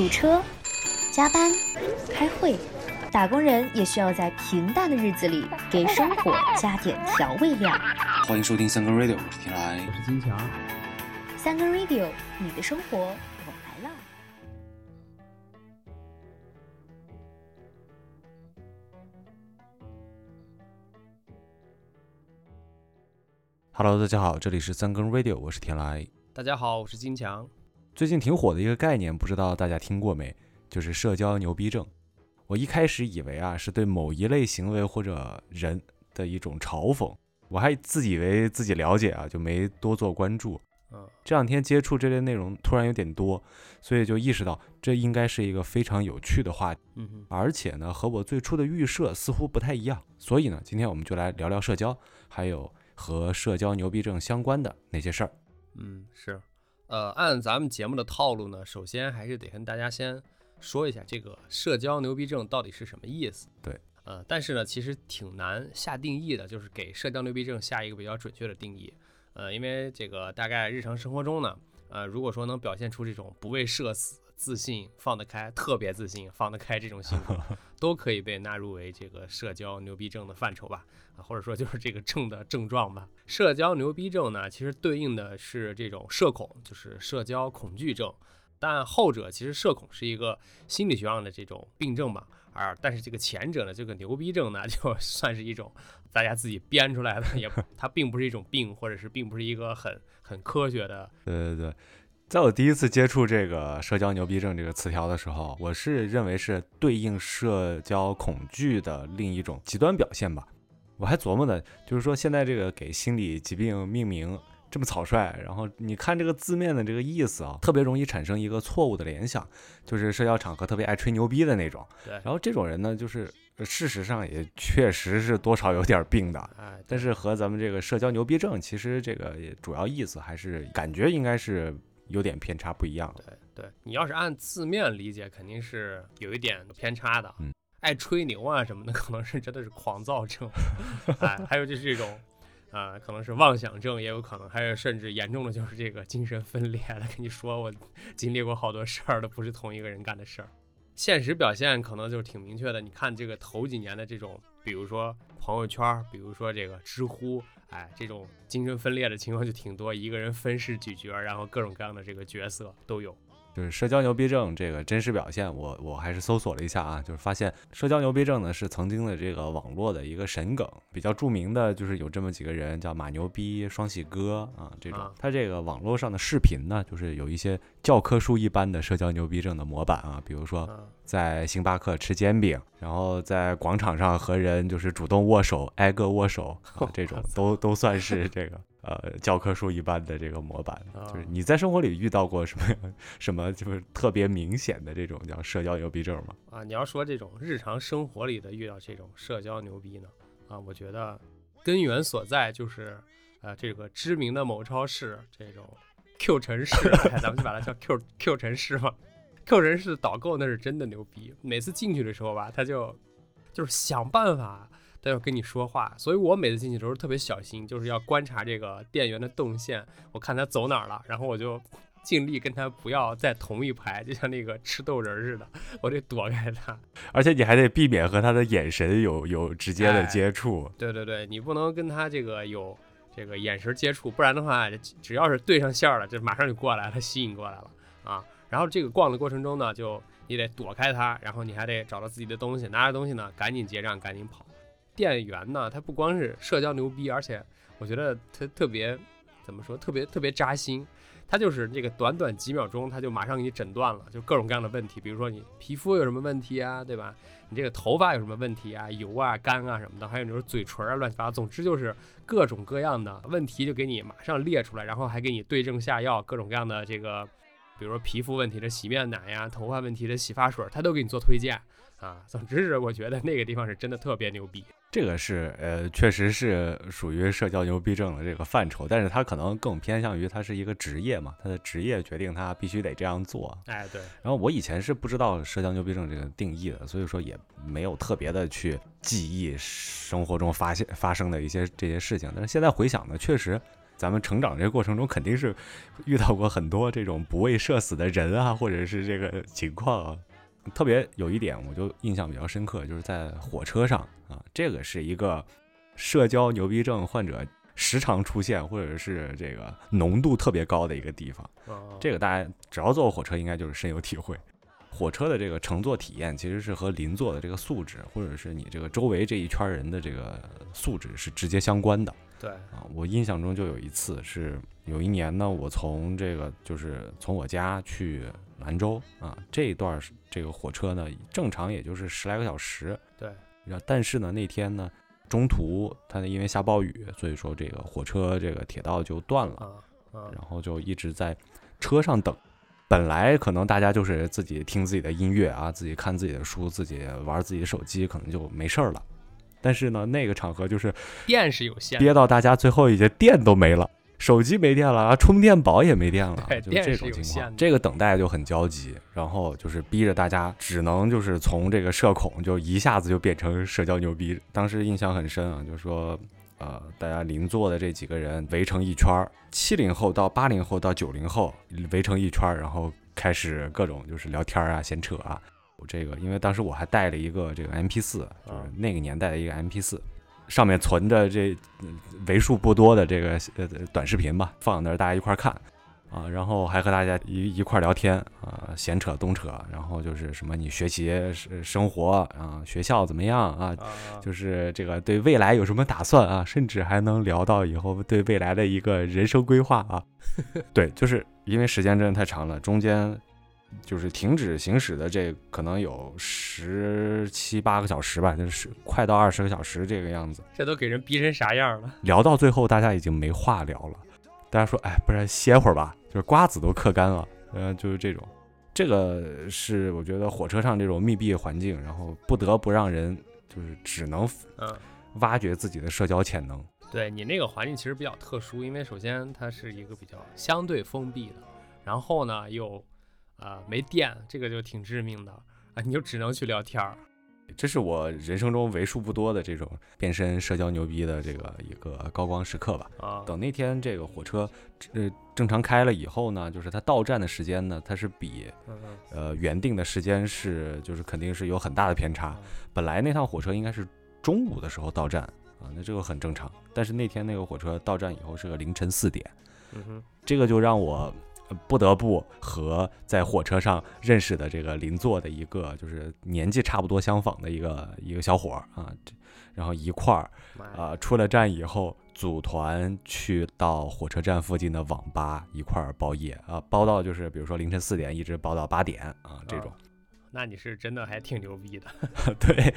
堵车、加班、开会，打工人也需要在平淡的日子里给生活加点调味料。欢迎收听三更 radio，我是天来，我是金强。三更 radio，你的生活我来了。Hello，大家好，这里是三更 radio，我是天来。大家好，我是金强。最近挺火的一个概念，不知道大家听过没？就是社交牛逼症。我一开始以为啊是对某一类行为或者人的一种嘲讽，我还自以为自己了解啊，就没多做关注。嗯，这两天接触这类内容突然有点多，所以就意识到这应该是一个非常有趣的话题，嗯，而且呢和我最初的预设似乎不太一样。所以呢，今天我们就来聊聊社交，还有和社交牛逼症相关的那些事儿。嗯，是。呃，按咱们节目的套路呢，首先还是得跟大家先说一下这个社交牛逼症到底是什么意思。对，呃，但是呢，其实挺难下定义的，就是给社交牛逼症下一个比较准确的定义。呃，因为这个大概日常生活中呢，呃，如果说能表现出这种不畏社死、自信、放得开、特别自信、放得开这种性格，都可以被纳入为这个社交牛逼症的范畴吧，啊，或者说就是这个症的症状吧。社交牛逼症呢，其实对应的是这种社恐，就是社交恐惧症，但后者其实社恐是一个心理学上的这种病症吧，而但是这个前者呢，这个牛逼症呢，就算是一种大家自己编出来的，也它并不是一种病，或者是并不是一个很很科学的对对对，在我第一次接触这个社交牛逼症这个词条的时候，我是认为是对应社交恐惧的另一种极端表现吧。我还琢磨呢，就是说现在这个给心理疾病命名这么草率，然后你看这个字面的这个意思啊，特别容易产生一个错误的联想，就是社交场合特别爱吹牛逼的那种。对，然后这种人呢，就是呃事实上也确实是多少有点病的。哎，但是和咱们这个社交牛逼症，其实这个主要意思还是感觉应该是有点偏差不一样。对对，你要是按字面理解，肯定是有一点偏差的。嗯，爱吹牛啊什么的，可能是真的是狂躁症，哎，还有就是这种，啊、可能是妄想症，也有可能，还有甚至严重的就是这个精神分裂了。跟你说，我经历过好多事儿，都不是同一个人干的事儿。现实表现可能就是挺明确的。你看这个头几年的这种，比如说朋友圈，比如说这个知乎，哎，这种精神分裂的情况就挺多，一个人分饰几角，然后各种各样的这个角色都有。就是社交牛逼症这个真实表现，我我还是搜索了一下啊，就是发现社交牛逼症呢是曾经的这个网络的一个神梗，比较著名的就是有这么几个人叫马牛逼、双喜哥啊这种啊。他这个网络上的视频呢，就是有一些教科书一般的社交牛逼症的模板啊，比如说嗯，在星巴克吃煎饼，然后在广场上和人就是主动握手，挨个握手、啊，这种都都算是这个呃教科书一般的这个模板。就是啊你在生活里遇到过什么 什么就是特别明显的这种叫社交牛逼症吗？啊，你要说这种日常生活里的遇到这种社交牛逼呢，啊，我觉得根源所在就是，呃，这个知名的某超市这种 Q 城市，哎咱们就把它叫 Q Q 城市吧。Q 城市导购那是真的牛逼，每次进去的时候吧，他就就是想办法都要跟你说话，所以我每次进去的时候特别小心，就是要观察这个店员的动线，我看他走哪儿了，然后我就尽力跟他不要在同一排，就像那个吃豆人儿似的，我得躲开他。而且你还得避免和他的眼神有有直接的哎接触。对对对，你不能跟他这个有这个眼神接触，不然的话，只只要是对上线儿了，这马上就过来了，吸引过来了啊。然后这个逛的过程中呢，就你得躲开他，然后你还得找到自己的东西，拿着东西呢，赶紧结账，赶紧跑。店员呢，他不光是社交牛逼，而且我觉得他特别怎么说，特别特别扎心。他就是这个短短几秒钟，他就马上给你诊断了，就各种各样的问题，比如说你皮肤有什么问题啊，对吧？你这个头发有什么问题啊，油啊、干啊什么的，还有你说嘴唇啊，乱七八糟，总之就是各种各样的问题就给你马上列出来，然后还给你对症下药，各种各样的这个，比如说皮肤问题的洗面奶呀，头发问题的洗发水，他都给你做推荐啊。总之是我觉得那个地方是真的特别牛逼。这个是呃，确实是属于社交牛逼症的这个范畴，但是他可能更偏向于他是一个职业嘛，他的职业决定他必须得这样做。哎，对，然后我以前是不知道社交牛逼症这个定义的，所以说也没有特别的去记忆生活中发现发生的一些这些事情。但是现在回想呢，确实咱们成长这个过程中，肯定是遇到过很多这种不畏社死的人啊，或者是这个情况啊。特别有一点，我就印象比较深刻，就是在火车上啊，这个是一个社交牛逼症患者时常出现，或者是这个浓度特别高的一个地方。这个大家只要坐过火车，应该就是深有体会。火车的这个乘坐体验，其实是和邻座的这个素质，或者是你这个周围这一圈人的这个素质是直接相关的。对啊，我印象中就有一次是有一年呢，我从这个就是从我家去兰州啊，这一段这个火车呢，正常也就是十来个小时。对，但是呢那天呢中途它因为下暴雨，所以说这个火车这个铁道就断了，然后就一直在车上等。本来可能大家就是自己听自己的音乐啊，自己看自己的书，自己玩自己的手机，可能就没事儿了。但是呢，那个场合就是电是有限，憋到大家最后已经电都没了，手机没电了啊，充电宝也没电了，就这种情况，这个等待就很焦急，然后就是逼着大家只能就是从这个社恐就一下子就变成社交牛逼。当时印象很深啊，就是说。呃，大家邻座的这几个人围成一圈儿，七零后到八零后到九零后围成一圈儿，然后开始各种就是聊天啊、闲扯啊。我这个，因为当时我还带了一个这个 M P 四，就是那个年代的一个 M P 四，上面存着这为数不多的这个呃短视频吧，放那儿大家一块儿看。啊，然后还和大家一一块儿聊天啊，闲扯东扯，然后就是什么你学习生活啊，学校怎么样啊，就是这个对未来有什么打算啊，甚至还能聊到以后对未来的一个人生规划啊。对，就是因为时间真的太长了，中间就是停止行驶的这可能有十七八个小时吧，就是快到二十个小时这个样子。这都给人逼成啥样了？聊到最后，大家已经没话聊了。大家说，哎，不然歇会儿吧。就是瓜子都嗑干了，呃，就是这种，这个是我觉得火车上这种密闭环境，然后不得不让人就是只能嗯挖掘自己的社交潜能。对你那个环境其实比较特殊，因为首先它是一个比较相对封闭的，然后呢又啊没电，这个就挺致命的啊，你就只能去聊天儿。这是我人生中为数不多的这种变身社交牛逼的这个一个高光时刻吧。啊，等那天这个火车呃正常开了以后呢，就是它到站的时间呢，它是比呃原定的时间是就是肯定是有很大的偏差。本来那趟火车应该是中午的时候到站啊，那这个很正常。但是那天那个火车到站以后是个凌晨四点，这个就让我。不得不和在火车上认识的这个邻座的一个，就是年纪差不多相仿的一个一个小伙儿啊，然后一块儿啊出了站以后，组团去到火车站附近的网吧一块儿包夜啊，包到就是比如说凌晨四点一直包到八点啊这种。那你是真的还挺牛逼的。对，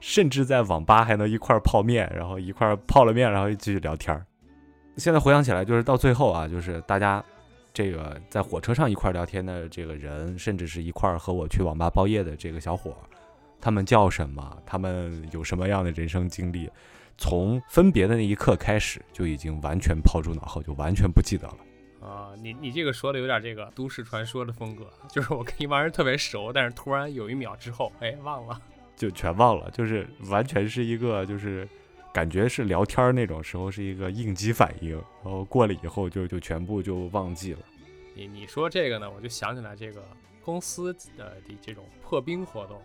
甚至在网吧还能一块儿泡面，然后一块儿泡了面，然后继续聊天儿。现在回想起来，就是到最后啊，就是大家。这个在火车上一块聊天的这个人，甚至是一块和我去网吧包夜的这个小伙，他们叫什么？他们有什么样的人生经历？从分别的那一刻开始，就已经完全抛诸脑后，就完全不记得了。啊，你你这个说的有点这个都市传说的风格，就是我跟一帮人特别熟，但是突然有一秒之后，哎，忘了，就全忘了，就是完全是一个就是。感觉是聊天那种时候是一个应激反应，然后过了以后就就全部就忘记了。你你说这个呢，我就想起来这个公司的这种破冰活动，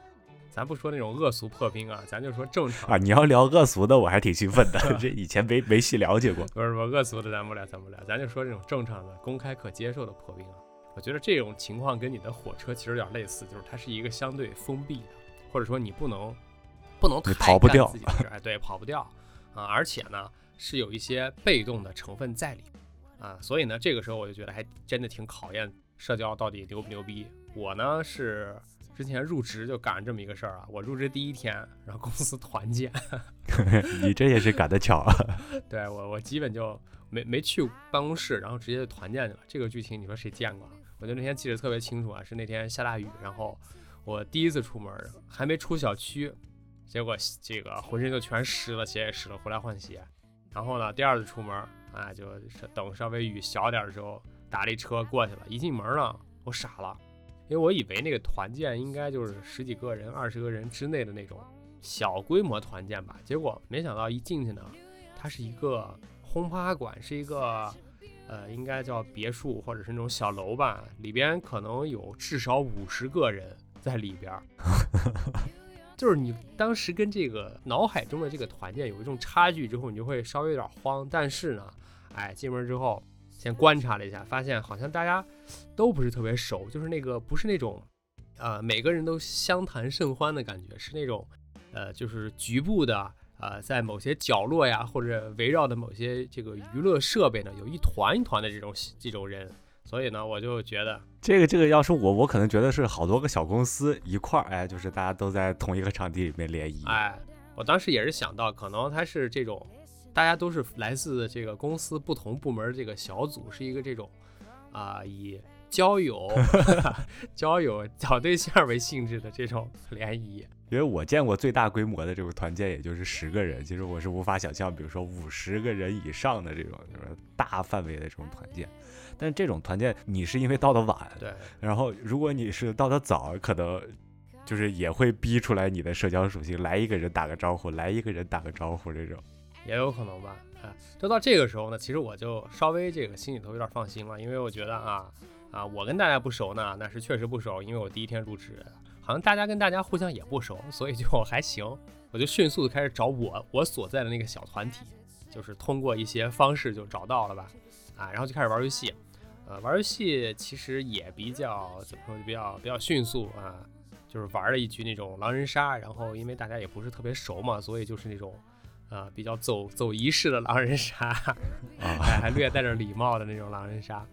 咱不说那种恶俗破冰啊，咱就说正常啊。你要聊恶俗的，我还挺兴奋的，这以前没没细了解过。不是不恶俗的，咱不聊，咱不聊，咱就说这种正常的、公开可接受的破冰啊。我觉得这种情况跟你的火车其实有点类似，就是它是一个相对封闭的，或者说你不能不能你跑不掉，哎，对，跑不掉。啊，而且呢，是有一些被动的成分在里，啊，所以呢，这个时候我就觉得还真的挺考验社交到底牛不牛逼。我呢是之前入职就赶上这么一个事儿啊，我入职第一天，然后公司团建，你这也是赶得巧啊。对我，我基本就没没去办公室，然后直接就团建去了。这个剧情你说谁见过？我就那天记得特别清楚啊，是那天下大雨，然后我第一次出门，还没出小区。结果这个浑身就全湿了，鞋也湿了，回来换鞋。然后呢，第二次出门，啊，就等稍微雨小点的时候，打了一车过去了。一进门呢，我傻了，因为我以为那个团建应该就是十几个人、二十个人之内的那种小规模团建吧。结果没想到一进去呢，它是一个轰趴馆是一个，呃，应该叫别墅或者是那种小楼吧，里边可能有至少五十个人在里边儿。就是你当时跟这个脑海中的这个团建有一种差距之后，你就会稍微有点慌。但是呢，哎，进门之后先观察了一下，发现好像大家都不是特别熟，就是那个不是那种，呃，每个人都相谈甚欢的感觉，是那种，呃，就是局部的，呃，在某些角落呀，或者围绕的某些这个娱乐设备呢，有一团一团的这种这种人。所以呢，我就觉得这个这个要是我，我可能觉得是好多个小公司一块儿，哎，就是大家都在同一个场地里面联谊。哎，我当时也是想到，可能它是这种，大家都是来自这个公司不同部门这个小组，是一个这种啊以交友、交友找对象为性质的这种 联谊。因为我见过最大规模的这种团建，也就是十个人。其实我是无法想象，比如说五十个人以上的这种就是大范围的这种团建。但是这种团建，你是因为到的晚，对。然后如果你是到的早，可能就是也会逼出来你的社交属性，来一个人打个招呼，来一个人打个招呼这种，也有可能吧。啊，就到这个时候呢，其实我就稍微这个心里头有点放心了，因为我觉得啊啊，我跟大家不熟呢，那是确实不熟，因为我第一天入职，好像大家跟大家互相也不熟，所以就还行。我就迅速的开始找我我所在的那个小团体，就是通过一些方式就找到了吧。啊，然后就开始玩游戏，呃，玩游戏其实也比较怎么说，就比较比较迅速啊，就是玩了一局那种狼人杀，然后因为大家也不是特别熟嘛，所以就是那种，呃，比较走走仪式的狼人杀，啊，还略带着礼貌的那种狼人杀，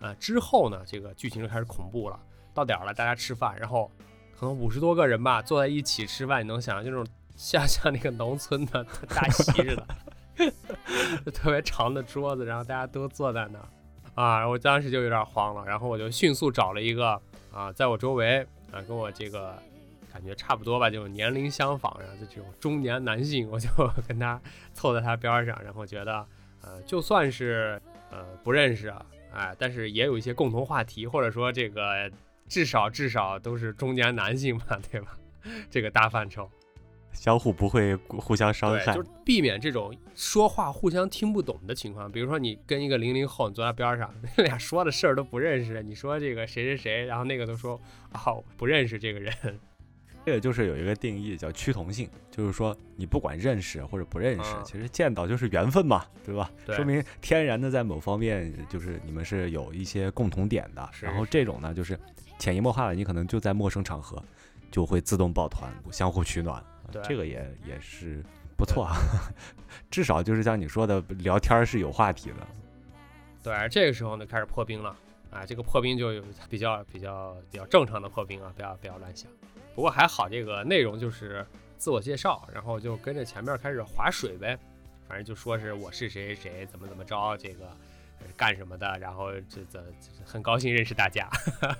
呃，之后呢，这个剧情就开始恐怖了，到点儿了，大家吃饭，然后可能五十多个人吧，坐在一起吃饭，你能想象就那种像像那个农村的大 席似的。特别长的桌子，然后大家都坐在那儿啊，我当时就有点慌了，然后我就迅速找了一个啊，在我周围啊，跟我这个感觉差不多吧，就年龄相仿，然后就这种中年男性，我就 跟他凑在他边上，然后觉得呃，就算是呃不认识啊，哎，但是也有一些共同话题，或者说这个至少至少都是中年男性嘛，对吧？这个大范畴。相互不会互相伤害，就是避免这种说话互相听不懂的情况。比如说，你跟一个零零后，你坐在边上，那俩说的事儿都不认识。你说这个谁谁谁，然后那个都说啊不认识这个人。这个就是有一个定义叫趋同性，就是说你不管认识或者不认识，其实见到就是缘分嘛，对吧？说明天然的在某方面就是你们是有一些共同点的。然后这种呢，就是潜移默化的，你可能就在陌生场合就会自动抱团，相互取暖。这个也也是不错啊，至少就是像你说的，聊天是有话题的。对，这个时候呢开始破冰了啊，这个破冰就有比较比较比较正常的破冰啊，不要不要乱想。不过还好，这个内容就是自我介绍，然后就跟着前面开始划水呗，反正就说是我是谁谁怎么怎么着，这个干什么的，然后这这很高兴认识大家，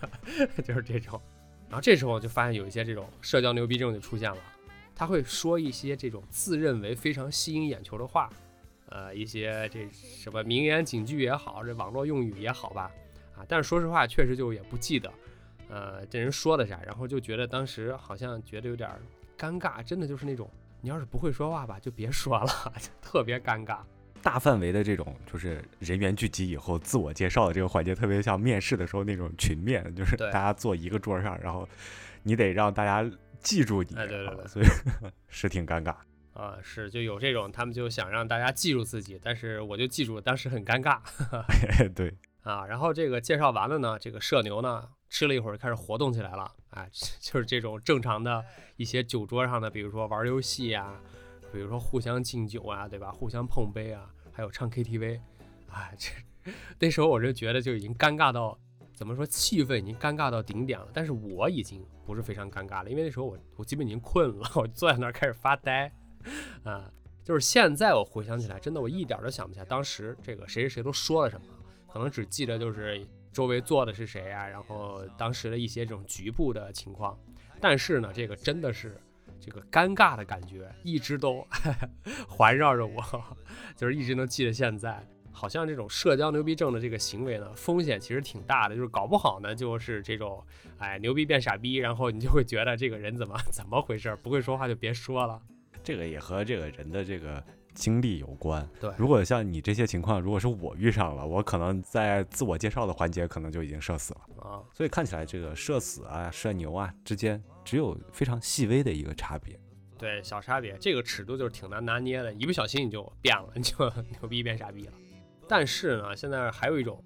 就是这种。然后这时候就发现有一些这种社交牛逼症就出现了。他会说一些这种自认为非常吸引眼球的话，呃，一些这什么名言警句也好，这网络用语也好吧，啊，但是说实话，确实就也不记得，呃，这人说的啥，然后就觉得当时好像觉得有点尴尬，真的就是那种，你要是不会说话吧，就别说了，就特别尴尬。大范围的这种就是人员聚集以后自我介绍的这个环节，特别像面试的时候那种群面，就是大家坐一个桌上，然后你得让大家。记住你，哎，对对对，所以 是挺尴尬啊，是就有这种，他们就想让大家记住自己，但是我就记住当时很尴尬，对 啊，然后这个介绍完了呢，这个社牛呢吃了一会儿开始活动起来了，哎，就是这种正常的一些酒桌上的，比如说玩游戏啊，比如说互相敬酒啊，对吧？互相碰杯啊，还有唱 KTV，哎，这那时候我就觉得就已经尴尬到。怎么说？气氛已经尴尬到顶点了，但是我已经不是非常尴尬了，因为那时候我我基本已经困了，我坐在那儿开始发呆，啊，就是现在我回想起来，真的我一点都想不起来当时这个谁谁谁都说了什么，可能只记得就是周围坐的是谁啊，然后当时的一些这种局部的情况，但是呢，这个真的是这个尴尬的感觉一直都 环绕着我，就是一直能记得现在。好像这种社交牛逼症的这个行为呢，风险其实挺大的，就是搞不好呢，就是这种，哎，牛逼变傻逼，然后你就会觉得这个人怎么怎么回事，不会说话就别说了。这个也和这个人的这个经历有关。对如果像你这些情况，如果是我遇上了，我可能在自我介绍的环节可能就已经社死了。啊，所以看起来这个社死啊、社牛啊之间只有非常细微的一个差别。对，小差别，这个尺度就是挺难拿捏的，一不小心你就变了，你 就牛逼变傻逼了。但是呢，现在还有一种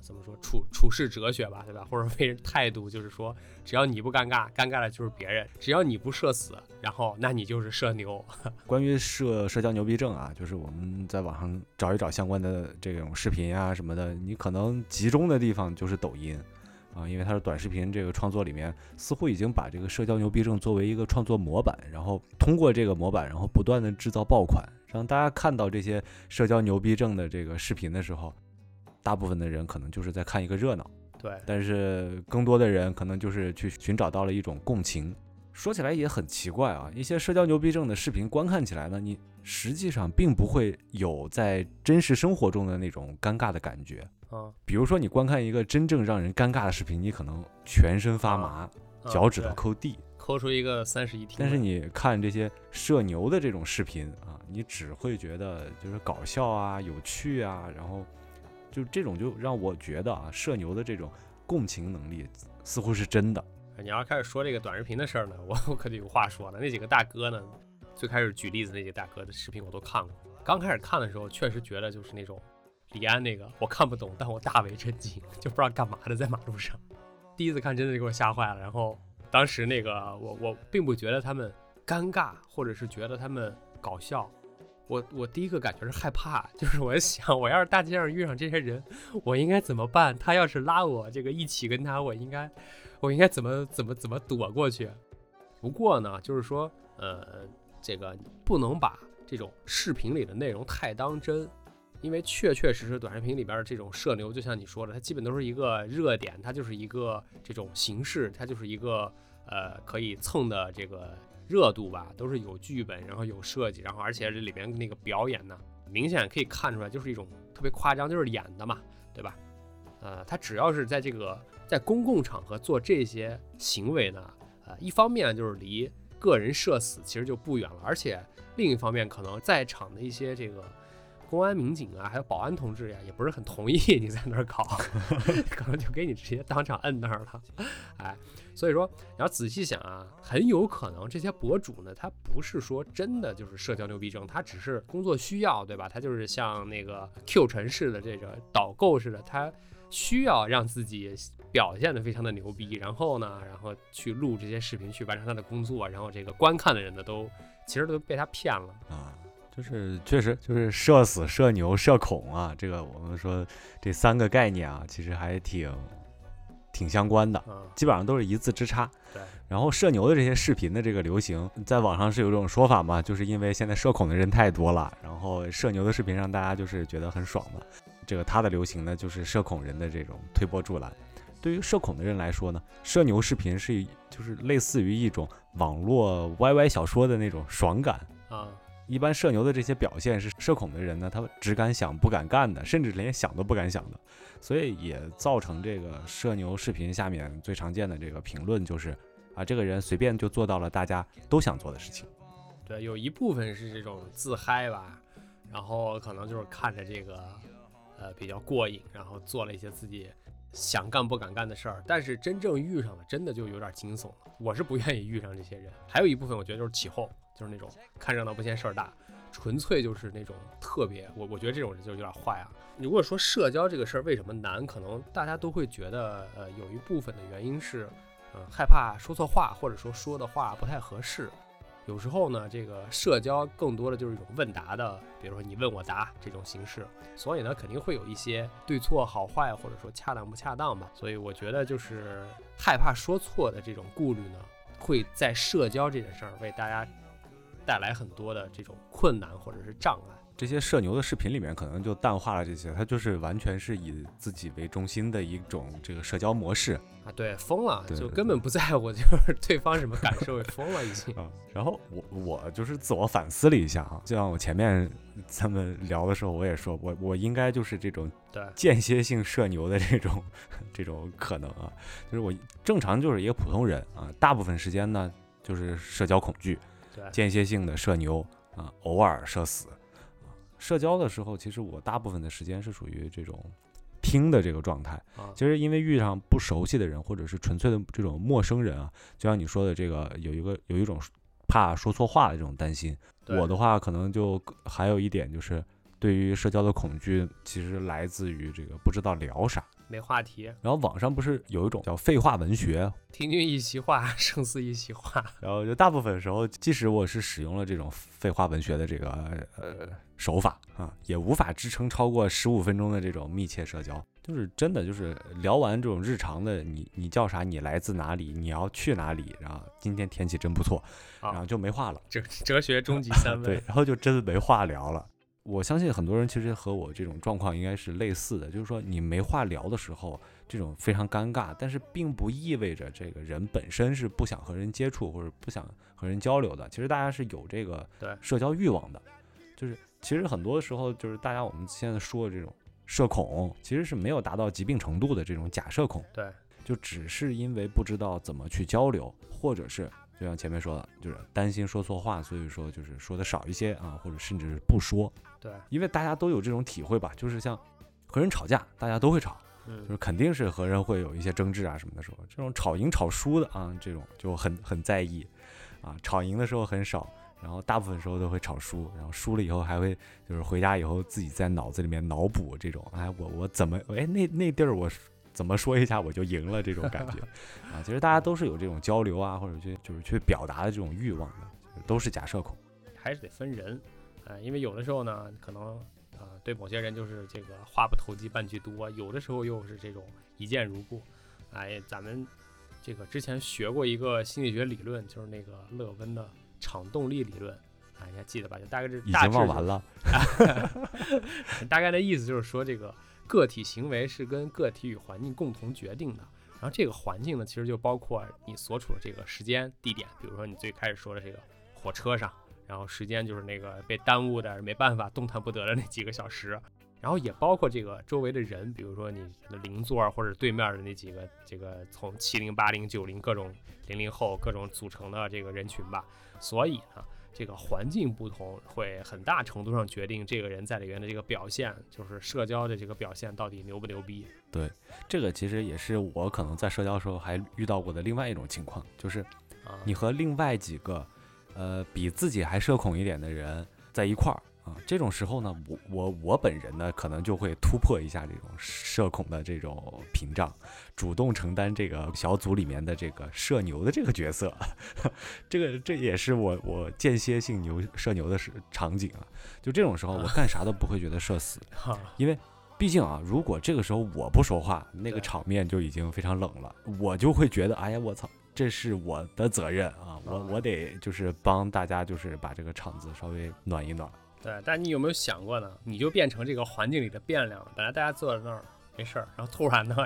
怎么说处处事哲学吧，对吧？或者为人态度，就是说，只要你不尴尬，尴尬的就是别人；只要你不社死，然后那你就是社牛。关于社社交牛逼症啊，就是我们在网上找一找相关的这种视频啊什么的，你可能集中的地方就是抖音啊，因为它是短视频这个创作里面，似乎已经把这个社交牛逼症作为一个创作模板，然后通过这个模板，然后不断的制造爆款，让大家看到这些社交牛逼症的这个视频的时候，大部分的人可能就是在看一个热闹。对，但是更多的人可能就是去寻找到了一种共情。说起来也很奇怪啊，一些社交牛逼症的视频观看起来呢，你实际上并不会有在真实生活中的那种尴尬的感觉。啊，比如说你观看一个真正让人尴尬的视频，你可能全身发麻，啊脚趾头抠地。抠出一个三室一厅。但是你看这些社牛的这种视频啊，你只会觉得就是搞笑啊、有趣啊，然后就这种就让我觉得啊，社牛的这种共情能力似乎是真的。你要开始说这个短视频的事儿呢，我我可得有话说了。那几个大哥呢，最开始举例子那几个大哥的视频我都看过。刚开始看的时候，确实觉得就是那种李安那个我看不懂，但我大为震惊，就不知道干嘛的在马路上。第一次看真的就给我吓坏了。然后当时那个我我并不觉得他们尴尬，或者是觉得他们搞笑。我我第一个感觉是害怕，就是我想，我要是大街上遇上这些人，我应该怎么办？他要是拉我这个一起跟他，我应该我应该怎么怎么怎么躲过去？不过呢，就是说，呃，这个不能把这种视频里的内容太当真，因为确确实实短视频里边的这种社牛，就像你说的，它基本都是一个热点，它就是一个这种形式，它就是一个呃可以蹭的这个热度吧，都是有剧本，然后有设计，然后而且这里边那个表演呢，明显可以看出来就是一种特别夸张，就是演的嘛，对吧？呃，他只要是在这个在公共场合做这些行为呢，呃，一方面就是离个人社死其实就不远了，而且另一方面可能在场的一些这个公安民警啊，还有保安同志呀，也不是很同意你在那儿搞，可能就给你直接当场摁那儿了，哎，所以说你要仔细想啊，很有可能这些博主呢，他不是说真的就是社交牛逼症，他只是工作需要，对吧？他就是像那个 Q 城市的这个导购似的，他需要让自己表现的非常的牛逼，然后呢，然后去录这些视频去完成他的工作，然后这个观看的人呢都其实都被他骗了。啊，就是确实就是社死、社牛、社恐啊，这个我们说这三个概念啊，其实还挺挺相关的，啊，基本上都是一字之差。对，然后社牛的这些视频的这个流行，在网上是有这种说法嘛，就是因为现在社恐的人太多了，然后社牛的视频让大家就是觉得很爽嘛。这个它的流行呢，就是社恐人的这种推波助澜。对于社恐的人来说呢，社牛视频是就是类似于一种网络 YY 小说的那种爽感。啊，一般社牛的这些表现是社恐的人呢，他只敢想不敢干的，甚至连想都不敢想的，所以也造成这个社牛视频下面最常见的这个评论就是啊，这个人随便就做到了大家都想做的事情。对，有一部分是这种自嗨吧，然后可能就是看着这个呃比较过瘾，然后做了一些自己想干不敢干的事儿，但是真正遇上了，真的就有点惊悚了。我是不愿意遇上这些人。还有一部分我觉得就是起哄，就是那种看热闹不嫌事儿大，纯粹就是那种特别，我我觉得这种人就有点坏啊。如果说社交这个事儿为什么难，可能大家都会觉得，呃，有一部分的原因是，呃，害怕说错话，或者说说的话不太合适。有时候呢，这个社交更多的就是一种问答的，比如说你问我答这种形式，所以呢，肯定会有一些对错好坏，或者说恰当不恰当吧。所以我觉得就是害怕说错的这种顾虑呢，会在社交这件事儿为大家带来很多的这种困难或者是障碍。这些社牛的视频里面可能就淡化了这些，它就是完全是以自己为中心的一种这个社交模式啊，对，疯了，就根本不在乎，就是对方什么感受，疯了已经。啊。然后我我就是自我反思了一下啊，就像我前面咱们聊的时候，我也说我我应该就是这种对，间歇性社牛的这种 这种可能啊，就是我正常就是一个普通人啊，大部分时间呢就是社交恐惧，对，间歇性的社牛啊，偶尔社死社交的时候，其实我大部分的时间是属于这种听的这个状态。啊，其实因为遇上不熟悉的人，或者是纯粹的这种陌生人啊，就像你说的这个，有一个有一种怕说错话的这种担心。我的话，可能就还有一点就是，对于社交的恐惧，其实来自于这个不知道聊啥。没话题，然后网上不是有一种叫废话文学，听君一席话，胜似一席话。然后就大部分时候，即使我是使用了这种废话文学的这个呃手法啊，也无法支撑超过十五分钟的这种密切社交。就是真的就是聊完这种日常的，你你叫啥？你来自哪里？你要去哪里？然后今天天气真不错，啊然后就没话了。哲哲学终极三 对问，，然后就真的没话聊了。我相信很多人其实和我这种状况应该是类似的，就是说你没话聊的时候，这种非常尴尬，但是并不意味着这个人本身是不想和人接触或者不想和人交流的。其实大家是有这个社交欲望的，就是其实很多时候就是大家我们现在说的这种社恐，其实是没有达到疾病程度的这种假社恐，对，就只是因为不知道怎么去交流，或者是就像前面说的，就是担心说错话，所以说就是说的少一些啊，或者甚至是不说。对，因为大家都有这种体会吧，就是像和人吵架，大家都会吵，就嗯是肯定是和人会有一些争执啊什么的时候，这种吵赢吵输的啊，这种就很很在意啊，吵赢的时候很少。然后大部分时候都会吵输，然后输了以后还会就是回家以后自己在脑子里面脑补这种，哎，我我怎么哎那那地儿我怎么说一下我就赢了这种感觉 啊。其实大家都是有这种交流啊，或者去就是去表达的这种欲望的，就是都是假社恐。还是得分人，呃，因为有的时候呢，可能呃对某些人就是这个话不投机半句多，有的时候又是这种一见如故。哎，咱们这个之前学过一个心理学理论，就是那个勒温的场动力理论，啊，你还记得吧？就大概是已经大致就忘完了，大概的意思就是说，这个个体行为是跟个体与环境共同决定的。然后这个环境呢，其实就包括你所处的这个时间、地点。比如说你最开始说的这个火车上，然后时间就是那个被耽误的、没办法动弹不得的那几个小时。然后也包括这个周围的人，比如说你的邻座或者对面的那几个这个从七零、八零、九零各种零零后各种组成的这个人群吧。所以呢，这个环境不同，会很大程度上决定这个人在里面的这个表现，就是社交的这个表现到底牛不牛逼。对这个其实也是我可能在社交的时候还遇到过的另外一种情况，就是啊，你和另外几个呃比自己还社恐一点的人在一块儿啊，这种时候呢，我我我本人呢可能就会突破一下这种社恐的这种屏障，主动承担这个小组里面的这个社牛的这个角色，这个这也是我我间歇性牛社牛的时场景啊，就这种时候我干啥都不会觉得社死，哈因为毕竟啊，如果这个时候我不说话，那个场面就已经非常冷了，我就会觉得，哎呀，我操，这是我的责任啊，我啊我得就是帮大家，就是把这个场子稍微暖一暖。对，但你有没有想过呢？你就变成这个环境里的变量了。本来大家坐在那儿没事儿，然后突然呢，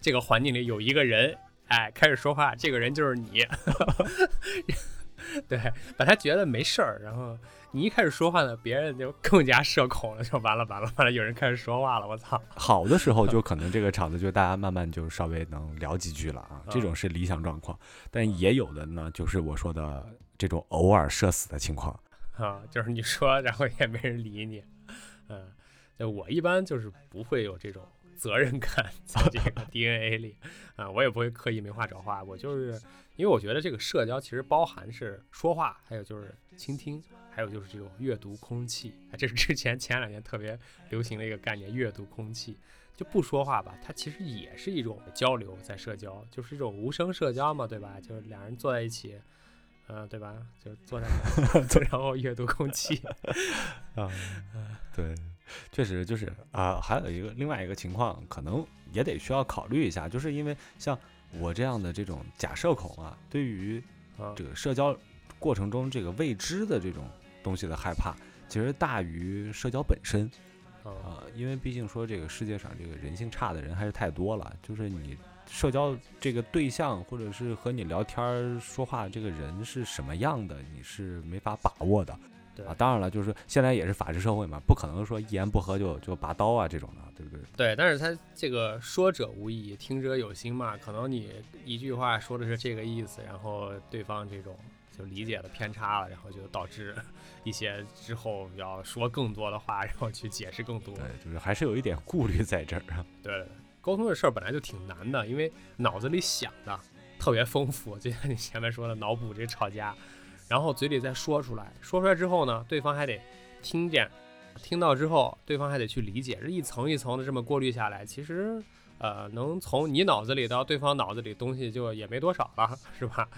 这个环境里有一个人，哎，开始说话，这个人就是你。对，把他觉得没事儿，然后你一开始说话呢，别人就更加社恐了，就完了完了完了，有人开始说话了，我操！好的时候，就 可能这个场子就大家慢慢就稍微能聊几句了啊，这种是理想状况。但也有的呢，就是我说的这种偶尔社死的情况。啊，就是你说，然后也没人理你，嗯，就我一般就是不会有这种责任感 在这个 DNA 里，啊，我也不会刻意没话找话，我就是因为我觉得这个社交其实包含是说话，还有就是倾听，还有就是这种阅读空气，啊，这是之前前两年特别流行的一个概念，阅读空气。就不说话吧，它其实也是一种交流，在社交，就是一种无声社交嘛，对吧？就是两人坐在一起，嗯、对吧？就坐在 然后阅读空气。啊，对，确实就是啊、还有一个另外一个情况，可能也得需要考虑一下，就是因为像我这样的这种假社恐啊，对于啊这个社交过程中这个未知的这种东西的害怕，其实大于社交本身啊啊、因为毕竟说这个世界上这个人性差的人还是太多了，就是你社交这个对象或者是和你聊天儿说话这个人是什么样的，你是没法把握的。对啊。当然了，就是现在也是法治社会嘛，不可能说一言不合就就拔刀啊这种的，对不对？对，但是他这个说者无意，听者有心嘛，可能你一句话说的是这个意思，然后对方这种就理解的偏差了，然后就导致一些之后要说更多的话，然后去解释更多。对，就是还是有一点顾虑在这儿啊。对，沟通的事儿本来就挺难的，因为脑子里想的特别丰富，就像你前面说的脑补这吵架，然后嘴里再说出来，说出来之后呢，对方还得听见，听到之后，对方还得去理解，这一层一层的这么过滤下来，其实呃，能从你脑子里到对方脑子里东西就也没多少了，是吧？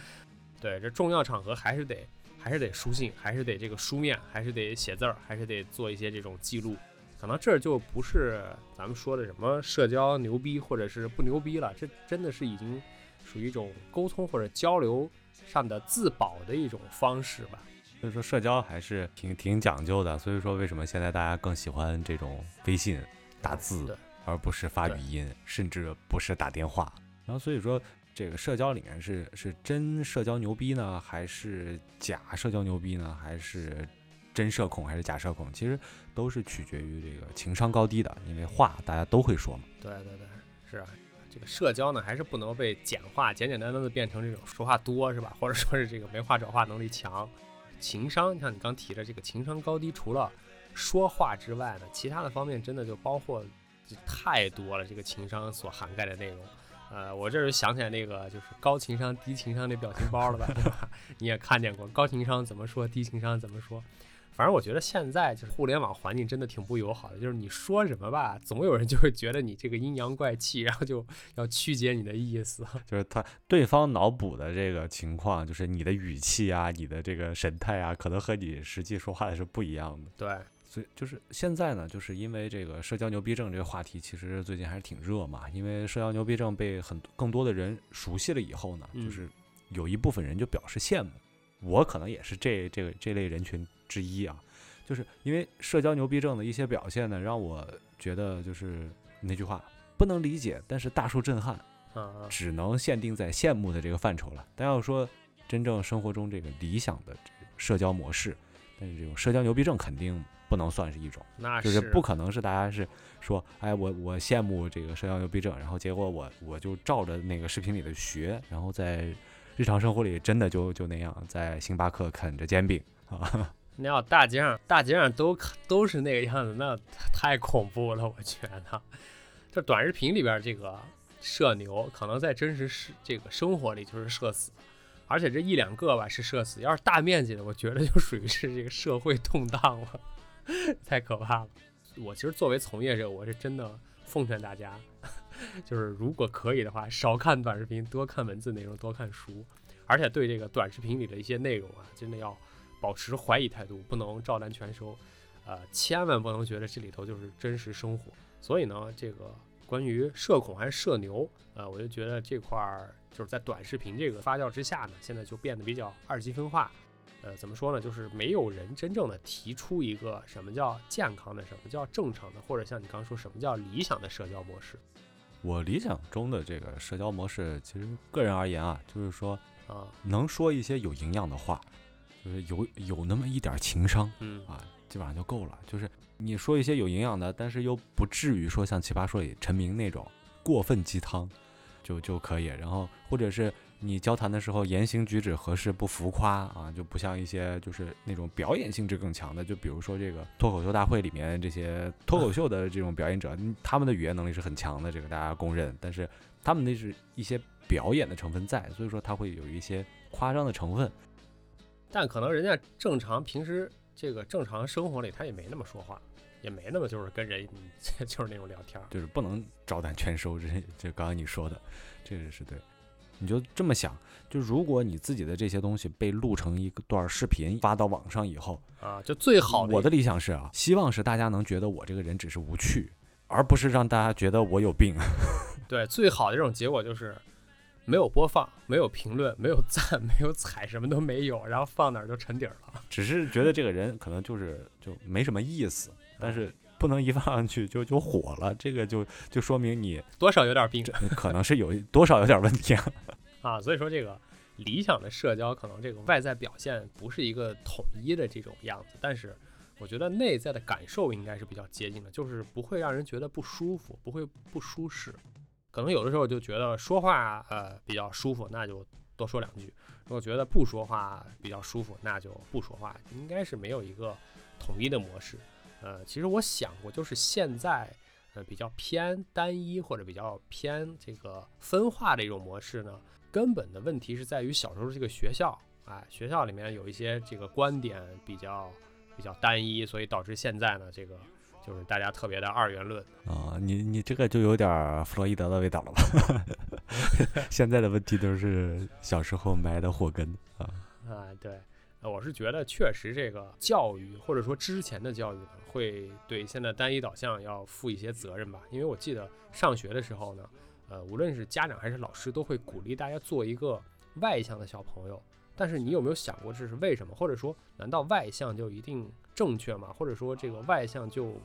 对，这重要场合还是得还是得书信，还是得这个书面，还是得写字儿，还是得做一些这种记录。可能这儿就不是咱们说的什么社交牛逼或者是不牛逼了，这真的是已经属于一种沟通或者交流上的自保的一种方式吧。所以说社交还是挺挺讲究的。所以说为什么现在大家更喜欢这种微信打字，而不是发语音，甚至不是打电话？然后所以说这个社交里面是是真社交牛逼呢，还是假社交牛逼呢？还是真社恐还是假社恐？其实都是取决于这个情商高低的，因为话大家都会说嘛。对对对，是啊，这个社交呢还是不能被简化，简简单单的变成这种说话多是吧？或者说是这个没话找话能力强。情商，像你刚提的这个情商高低，除了说话之外呢，其他的方面真的就包括太多了，这个情商所涵盖的内容。呃，我这就想起来那个就是高情商、低情商那表情包了吧，对吧？你也看见过高情商怎么说，低情商怎么说。反正我觉得现在就是互联网环境真的挺不友好的，就是你说什么吧，总有人就会觉得你这个阴阳怪气，然后就要曲解你的意思。就是他对方脑补的这个情况，就是你的语气啊，你的这个神态啊，可能和你实际说话的是不一样的。对，所以就是现在呢，就是因为这个社交牛逼症这个话题，其实最近还是挺热嘛。因为社交牛逼症被很更多的人熟悉了以后呢，嗯就是有一部分人就表示羡慕。我可能也是这这个这类人群之一啊，就是因为社交牛逼症的一些表现呢，让我觉得就是那句话不能理解，但是大受震撼。只能限定在羡慕的这个范畴了。但要说真正生活中这个理想的这个社交模式，但是这种社交牛逼症肯定不能算是一种，那就是不可能是大家是说，哎，我我羡慕这个社交牛逼症，然后结果我我就照着那个视频里的学，然后在日常生活里真的就就那样，在星巴克啃着煎饼啊，那要大街上大街上都都是那个样子，那太恐怖了，我觉得。这短视频里边这个社牛，可能在真实是这个生活里就是社死，而且这一两个吧是社死，要是大面积的，我觉得就属于是这个社会动荡了，太可怕了。我其实作为从业者，我是真的奉劝大家，就是如果可以的话，少看短视频，多看文字内容，多看书，而且对这个短视频里的一些内容啊，真的要保持怀疑态度，不能照单全收，呃，千万不能觉得这里头就是真实生活。所以呢，这个关于社恐还是社牛，呃，我就觉得这块儿就是在短视频这个发酵之下呢，现在就变得比较二级分化。呃，怎么说呢？就是没有人真正的提出一个什么叫健康的，什么叫正常的，或者像你刚刚说什么叫理想的社交模式我理想中的这个社交模式，其实个人而言啊，就是说啊，能说一些有营养的话，就是有有那么一点儿情商。嗯啊，基本上就够了。就是你说一些有营养的，但是又不至于说像《奇葩说》里陈明那种过分鸡汤，就就可以。然后或者是你交谈的时候言行举止合适，不浮夸啊，就不像一些就是那种表演性质更强的，就比如说这个脱口秀大会里面这些脱口秀的这种表演者，他们的语言能力是很强的，这个大家公认。但是他们那是一些表演的成分在，所以说他会有一些夸张的成分。但可能人家正常平时这个正常生活里，他也没那么说话，也没那么就是跟人 就是那种聊天儿。就是不能照单全收，这这刚刚你说的，这个是对。你就这么想，就如果你自己的这些东西被录成一段视频发到网上以后，啊，就最好的我的理想是啊，希望是大家能觉得我这个人只是无趣，而不是让大家觉得我有病。对最好的这种结果就是没有播放，没有评论，没有赞，没有踩，什么都没有，然后放哪儿就沉底儿了。只是觉得这个人可能就是就没什么意思，但是不能一放上去就就火了，这个就就说明你多少有点病这可能是有多少有点问题啊。啊，所以说这个理想的社交可能这个外在表现不是一个统一的这种样子，但是我觉得内在的感受应该是比较接近的，就是不会让人觉得不舒服，不会不舒适。可能有的时候就觉得说话呃比较舒服，那就多说两句；如果觉得不说话比较舒服，那就不说话。应该是没有一个统一的模式。呃，其实我想过，就是现在呃比较偏单一或者比较偏这个分化的一种模式呢。根本的问题是在于小时候这个学校，哎，学校里面有一些这个观点比较比较单一，所以导致现在呢，这个就是大家特别的二元论啊。你你这个就有点弗洛伊德的味道了吧？现在的问题都是小时候埋的祸根啊。啊，对，我是觉得确实这个教育或者说之前的教育呢，会对现在单一导向要负一些责任吧。因为我记得上学的时候呢。呃，无论是家长还是老师，都会鼓励大家做一个外向的小朋友。但是你有没有想过这是为什么？或者说，难道外向就一定正确吗？或者说，这个外向就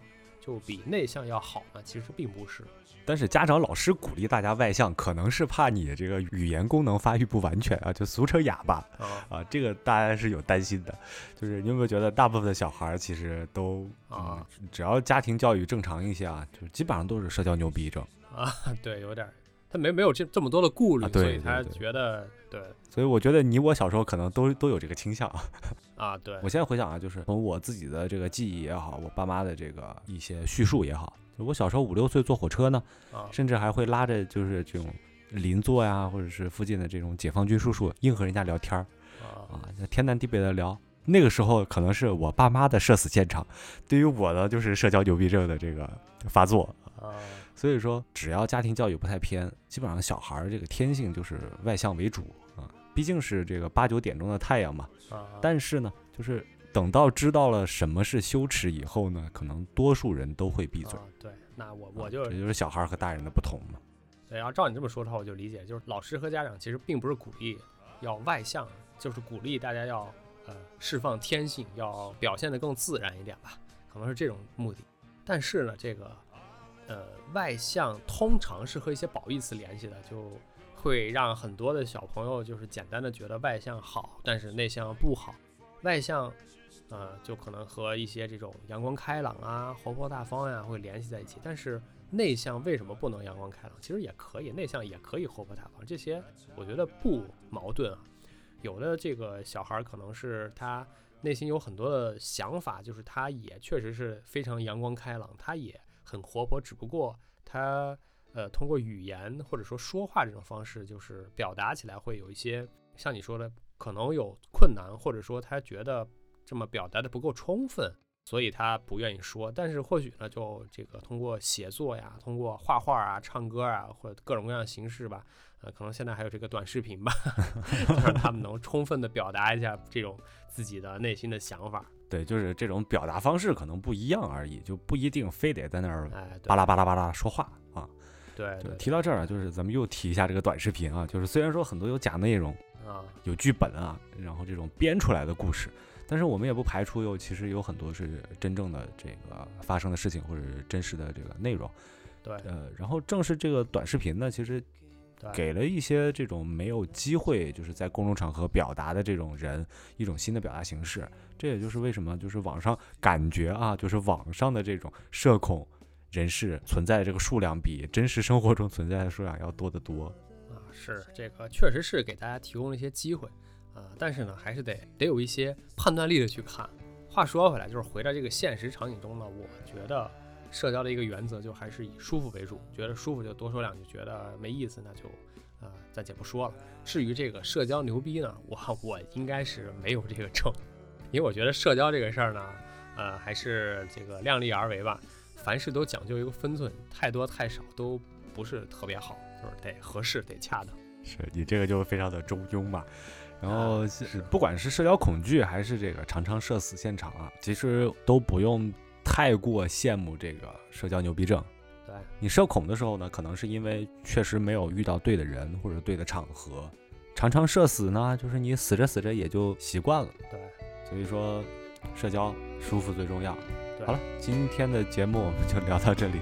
就比内向要好吗？其实并不是。但是家长老师鼓励大家外向，可能是怕你这个语言功能发育不完全啊，就俗称哑巴啊。这个大家是有担心的。就是你有没有觉得，大部分的小孩其实都啊，只要家庭教育正常一些啊，就基本上都是社交牛逼症。啊，对，有点，他没没有这这么多的顾虑，所以他觉得对，所以我觉得你我小时候可能都都有这个倾向啊。对我现在回想啊，就是从我自己的这个记忆也好，我爸妈的这个一些叙述也好，我小时候五六岁坐火车呢，甚至还会拉着就是这种邻座呀，或者是附近的这种解放军叔叔，硬和人家聊天儿啊，天南地北的聊。那个时候可能是我爸妈的社死现场，对于我的就是社交牛逼症的这个发作啊。所以说，只要家庭教育不太偏，基本上小孩儿这个天性就是外向为主啊。毕竟是这个八九点钟的太阳嘛。啊。但是呢，就是等到知道了什么是羞耻以后呢，可能多数人都会闭嘴。对，那我我就这就是小孩和大人的不同嘛。对，然后照你这么说的话，我就理解，就是老师和家长其实并不是鼓励要外向，就是鼓励大家要呃释放天性，要表现得更自然一点吧，可能是这种目的。但是呢，这个。呃，外向通常是和一些褒义词联系的，就会让很多的小朋友就是简单的觉得外向好，但是内向不好。外向，呃，就可能和一些这种阳光开朗啊、活泼大方呀会联系在一起。但是内向为什么不能阳光开朗？其实也可以，内向也可以活泼大方，这些我觉得不矛盾啊。有的这个小孩可能是他内心有很多的想法，就是他也确实是非常阳光开朗，他也。很活泼，只不过他呃通过语言或者说说话这种方式，就是表达起来会有一些像你说的可能有困难，或者说他觉得这么表达的不够充分，所以他不愿意说。但是或许呢，就这个通过写作呀，通过画画啊、唱歌啊，或者各种各样的形式吧，呃，可能现在还有这个短视频吧，让 他们能充分的表达一下这种自己的内心的想法。对，就是这种表达方式可能不一样而已，就不一定非得在那儿哎巴拉巴拉巴拉说话啊。对，提到这儿啊，就是咱们又提一下这个短视频啊，就是虽然说很多有假内容啊，有剧本啊，然后这种编出来的故事，但是我们也不排除有其实有很多是真正的这个发生的事情或者是真实的这个内容。对，呃，然后正是这个短视频呢，其实。给了一些这种没有机会就是在公众场合表达的这种人一种新的表达形式，这也就是为什么就是网上感觉啊，就是网上的这种社恐人士存在这个数量比真实生活中存在的数量要多得多啊。是这个确实是给大家提供了一些机会啊，但是呢，还是得得有一些判断力的去看。话说回来，就是回到这个现实场景中呢，我觉得。社交的一个原则就还是以舒服为主，觉得舒服就多说两句，觉得没意思那就，呃，暂且不说了。至于这个社交牛逼呢，我我应该是没有这个 证，因为我觉得社交这个事儿呢，呃，还是这个量力而为吧，凡事都讲究一个分寸，太多太少都不是特别好，就是得合适，得恰当。是你这个就非常的中庸嘛。然后不管是社交恐惧还是这个常常社死现场啊，其实都不用。太过羡慕这个社交牛逼症，对你社恐的时候呢，可能是因为确实没有遇到对的人或者对的场合，常常社死呢，就是你死着死着也就习惯了。对，所以说社交舒服最重要。好了，今天的节目我们就聊到这里，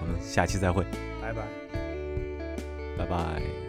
我们下期再会，拜拜，拜拜。